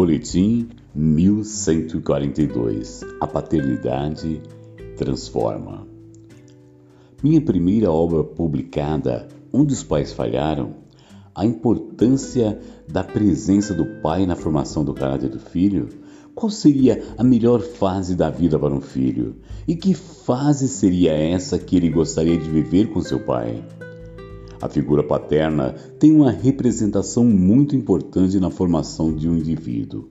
Boletim 1142 A paternidade transforma. Minha primeira obra publicada, Onde os Pais Falharam, a importância da presença do pai na formação do caráter do filho, qual seria a melhor fase da vida para um filho? E que fase seria essa que ele gostaria de viver com seu pai? A figura paterna tem uma representação muito importante na formação de um indivíduo.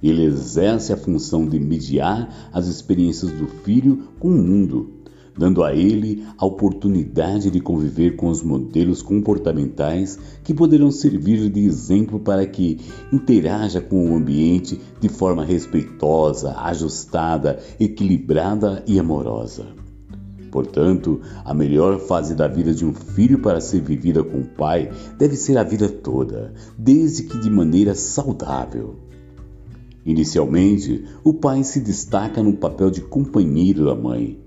Ele exerce a função de mediar as experiências do filho com o mundo, dando a ele a oportunidade de conviver com os modelos comportamentais que poderão servir de exemplo para que interaja com o ambiente de forma respeitosa, ajustada, equilibrada e amorosa. Portanto, a melhor fase da vida de um filho para ser vivida com o pai deve ser a vida toda, desde que de maneira saudável. Inicialmente, o pai se destaca no papel de companheiro da mãe.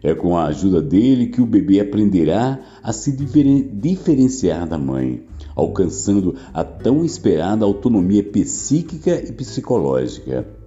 É com a ajuda dele que o bebê aprenderá a se diferenciar da mãe, alcançando a tão esperada autonomia psíquica e psicológica.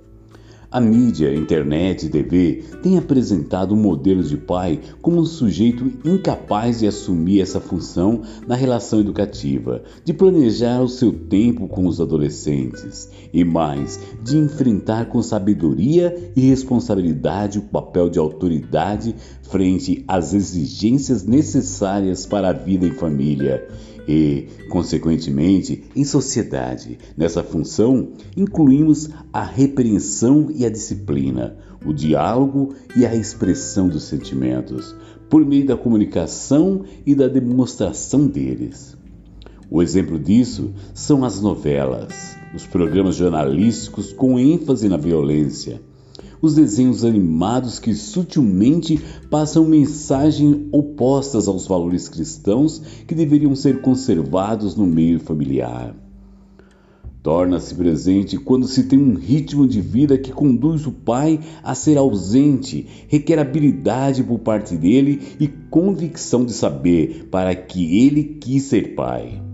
A mídia, internet e TV têm apresentado um modelo de pai como um sujeito incapaz de assumir essa função na relação educativa, de planejar o seu tempo com os adolescentes e mais, de enfrentar com sabedoria e responsabilidade o papel de autoridade frente às exigências necessárias para a vida em família e, consequentemente, em sociedade. Nessa função, incluímos a repreensão e a disciplina, o diálogo e a expressão dos sentimentos, por meio da comunicação e da demonstração deles. O exemplo disso são as novelas, os programas jornalísticos com ênfase na violência os desenhos animados que sutilmente passam mensagens opostas aos valores cristãos que deveriam ser conservados no meio familiar. Torna-se presente quando se tem um ritmo de vida que conduz o pai a ser ausente, requer habilidade por parte dele e convicção de saber para que ele quis ser pai.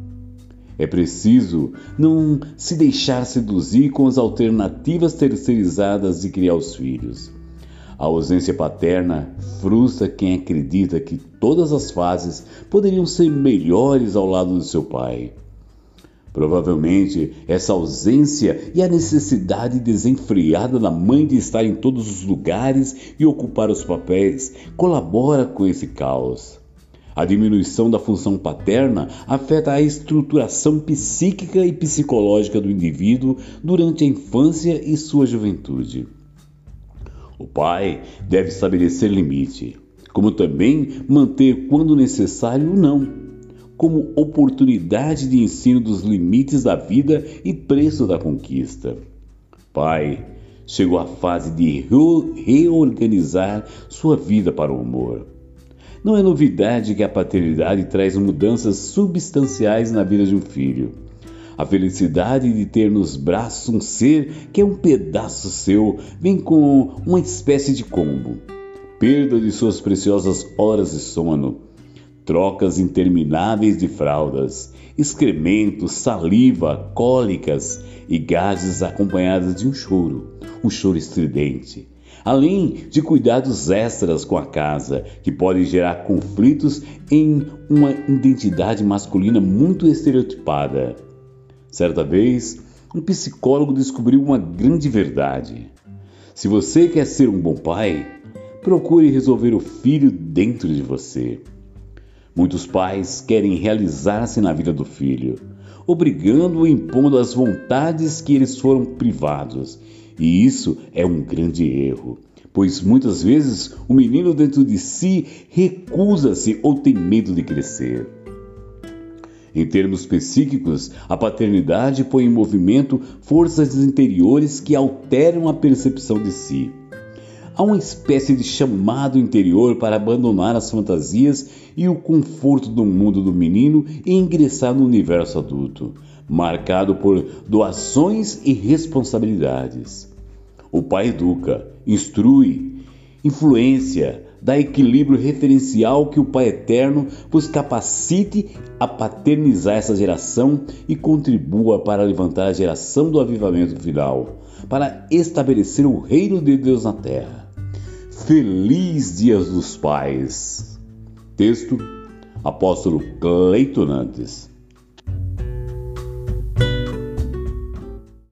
É preciso não se deixar seduzir com as alternativas terceirizadas de criar os filhos. A ausência paterna frustra quem acredita que todas as fases poderiam ser melhores ao lado do seu pai. Provavelmente, essa ausência e a necessidade desenfreada da mãe de estar em todos os lugares e ocupar os papéis colabora com esse caos. A diminuição da função paterna afeta a estruturação psíquica e psicológica do indivíduo durante a infância e sua juventude. O pai deve estabelecer limite, como também manter, quando necessário, o não, como oportunidade de ensino dos limites da vida e preço da conquista. Pai, chegou a fase de reorganizar sua vida para o amor não é novidade que a paternidade traz mudanças substanciais na vida de um filho. A felicidade de ter nos braços um ser que é um pedaço seu vem com uma espécie de combo. Perda de suas preciosas horas de sono, trocas intermináveis de fraldas, excrementos, saliva, cólicas e gases acompanhadas de um choro, um choro estridente além de cuidados extras com a casa, que podem gerar conflitos em uma identidade masculina muito estereotipada. Certa vez, um psicólogo descobriu uma grande verdade. Se você quer ser um bom pai, procure resolver o filho dentro de você. Muitos pais querem realizar-se na vida do filho, obrigando-o impondo as vontades que eles foram privados e isso é um grande erro, pois muitas vezes o menino dentro de si recusa-se ou tem medo de crescer. Em termos psíquicos, a paternidade põe em movimento forças interiores que alteram a percepção de si. Há uma espécie de chamado interior para abandonar as fantasias e o conforto do mundo do menino e ingressar no universo adulto, marcado por doações e responsabilidades. O pai educa, instrui, influência, dá equilíbrio referencial que o Pai Eterno vos capacite a paternizar essa geração e contribua para levantar a geração do avivamento final, para estabelecer o reino de Deus na terra. Feliz Dias dos Pais. Texto Apóstolo Cleiton Nantes.